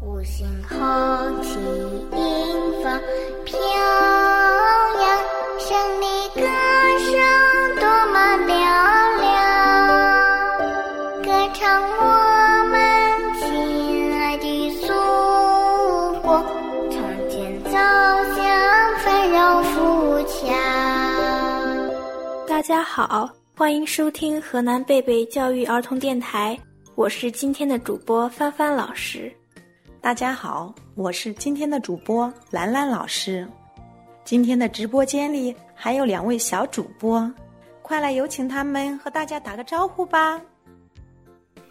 五星红旗迎风飘扬，胜利歌声多么嘹亮，歌唱我们亲爱的祖国，从建造向繁荣富强。大家好，欢迎收听河南贝贝教育儿童电台，我是今天的主播帆帆老师。大家好，我是今天的主播兰兰老师。今天的直播间里还有两位小主播，快来有请他们和大家打个招呼吧。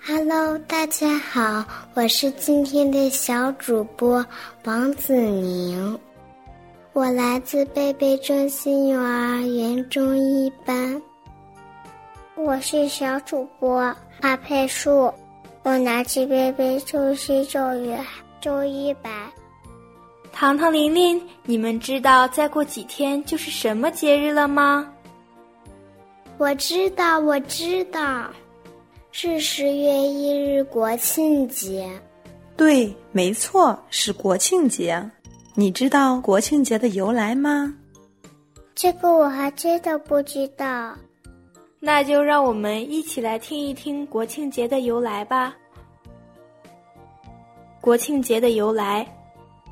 Hello，大家好，我是今天的小主播王子宁，我来自贝贝中心幼儿园中一班。我是小主播阿佩树，我来自贝贝中心幼儿园中一百。糖糖、玲玲，你们知道再过几天就是什么节日了吗？我知道，我知道，是十月一日国庆节。对，没错，是国庆节。你知道国庆节的由来吗？这个我还真的不知道。那就让我们一起来听一听国庆节的由来吧。国庆节的由来，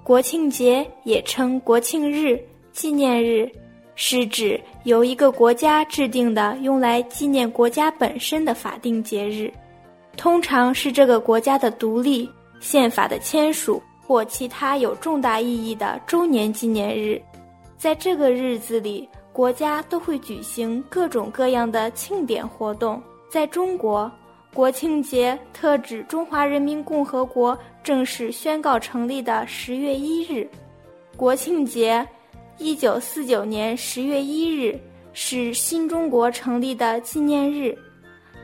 国庆节也称国庆日、纪念日，是指由一个国家制定的用来纪念国家本身的法定节日，通常是这个国家的独立、宪法的签署或其他有重大意义的周年纪念日。在这个日子里，国家都会举行各种各样的庆典活动。在中国，国庆节特指中华人民共和国正式宣告成立的十月一日。国庆节，一九四九年十月一日是新中国成立的纪念日。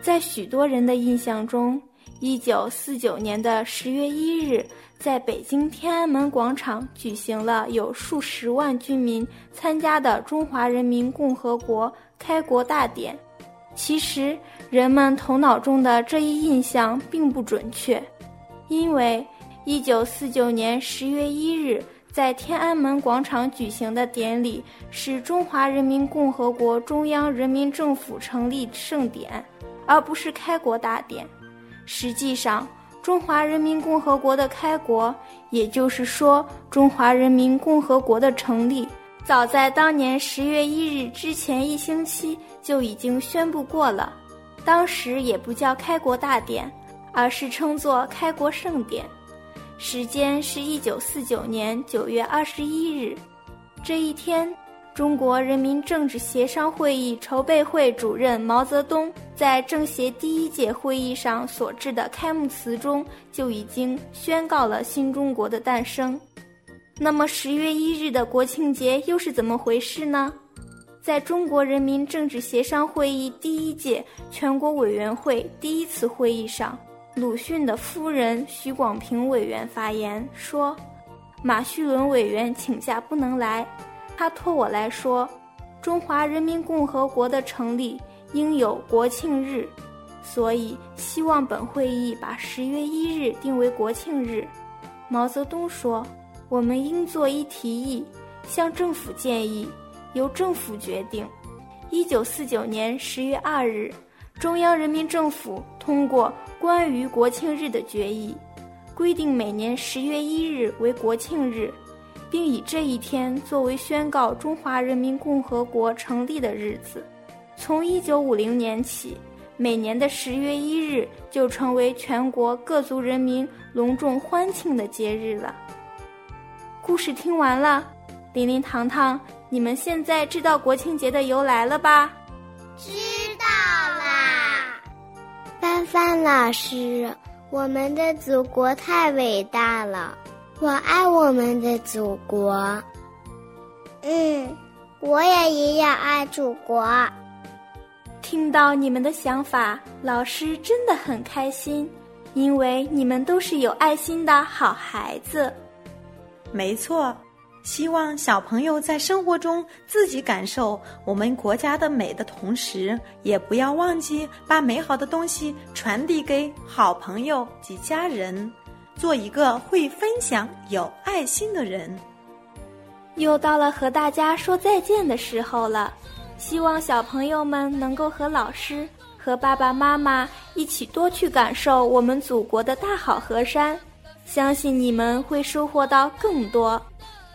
在许多人的印象中，一九四九年的十月一日，在北京天安门广场举行了有数十万军民参加的中华人民共和国开国大典。其实，人们头脑中的这一印象并不准确，因为1949年10月1日在天安门广场举行的典礼是中华人民共和国中央人民政府成立盛典，而不是开国大典。实际上，中华人民共和国的开国，也就是说中华人民共和国的成立，早在当年十月一日之前一星期就已经宣布过了。当时也不叫开国大典，而是称作开国盛典。时间是一九四九年九月二十一日。这一天，中国人民政治协商会议筹备会主任毛泽东在政协第一届会议上所致的开幕词中，就已经宣告了新中国的诞生。那么，十月一日的国庆节又是怎么回事呢？在中国人民政治协商会议第一届全国委员会第一次会议上，鲁迅的夫人许广平委员发言说：“马叙伦委员请假不能来，他托我来说，中华人民共和国的成立应有国庆日，所以希望本会议把十月一日定为国庆日。”毛泽东说：“我们应做一提议，向政府建议。”由政府决定。一九四九年十月二日，中央人民政府通过关于国庆日的决议，规定每年十月一日为国庆日，并以这一天作为宣告中华人民共和国成立的日子。从一九五零年起，每年的十月一日就成为全国各族人民隆重欢庆的节日了。故事听完了，琳琳、糖糖。你们现在知道国庆节的由来了吧？知道啦。帆帆老师，我们的祖国太伟大了，我爱我们的祖国。嗯，我也一样爱祖国。听到你们的想法，老师真的很开心，因为你们都是有爱心的好孩子。没错。希望小朋友在生活中自己感受我们国家的美的同时，也不要忘记把美好的东西传递给好朋友及家人。做一个会分享、有爱心的人。又到了和大家说再见的时候了，希望小朋友们能够和老师、和爸爸妈妈一起多去感受我们祖国的大好河山，相信你们会收获到更多。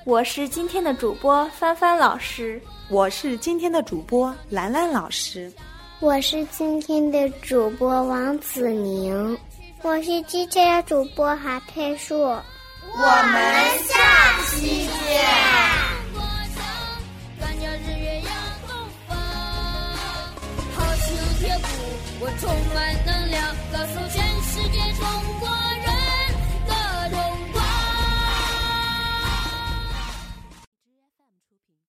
我是今天的主播帆帆老师，我是今天的主播兰兰老师，我是今天的主播王子宁，我是今天的主播韩佩树。我们下期见。好铁我充满能量，告诉全世界中国。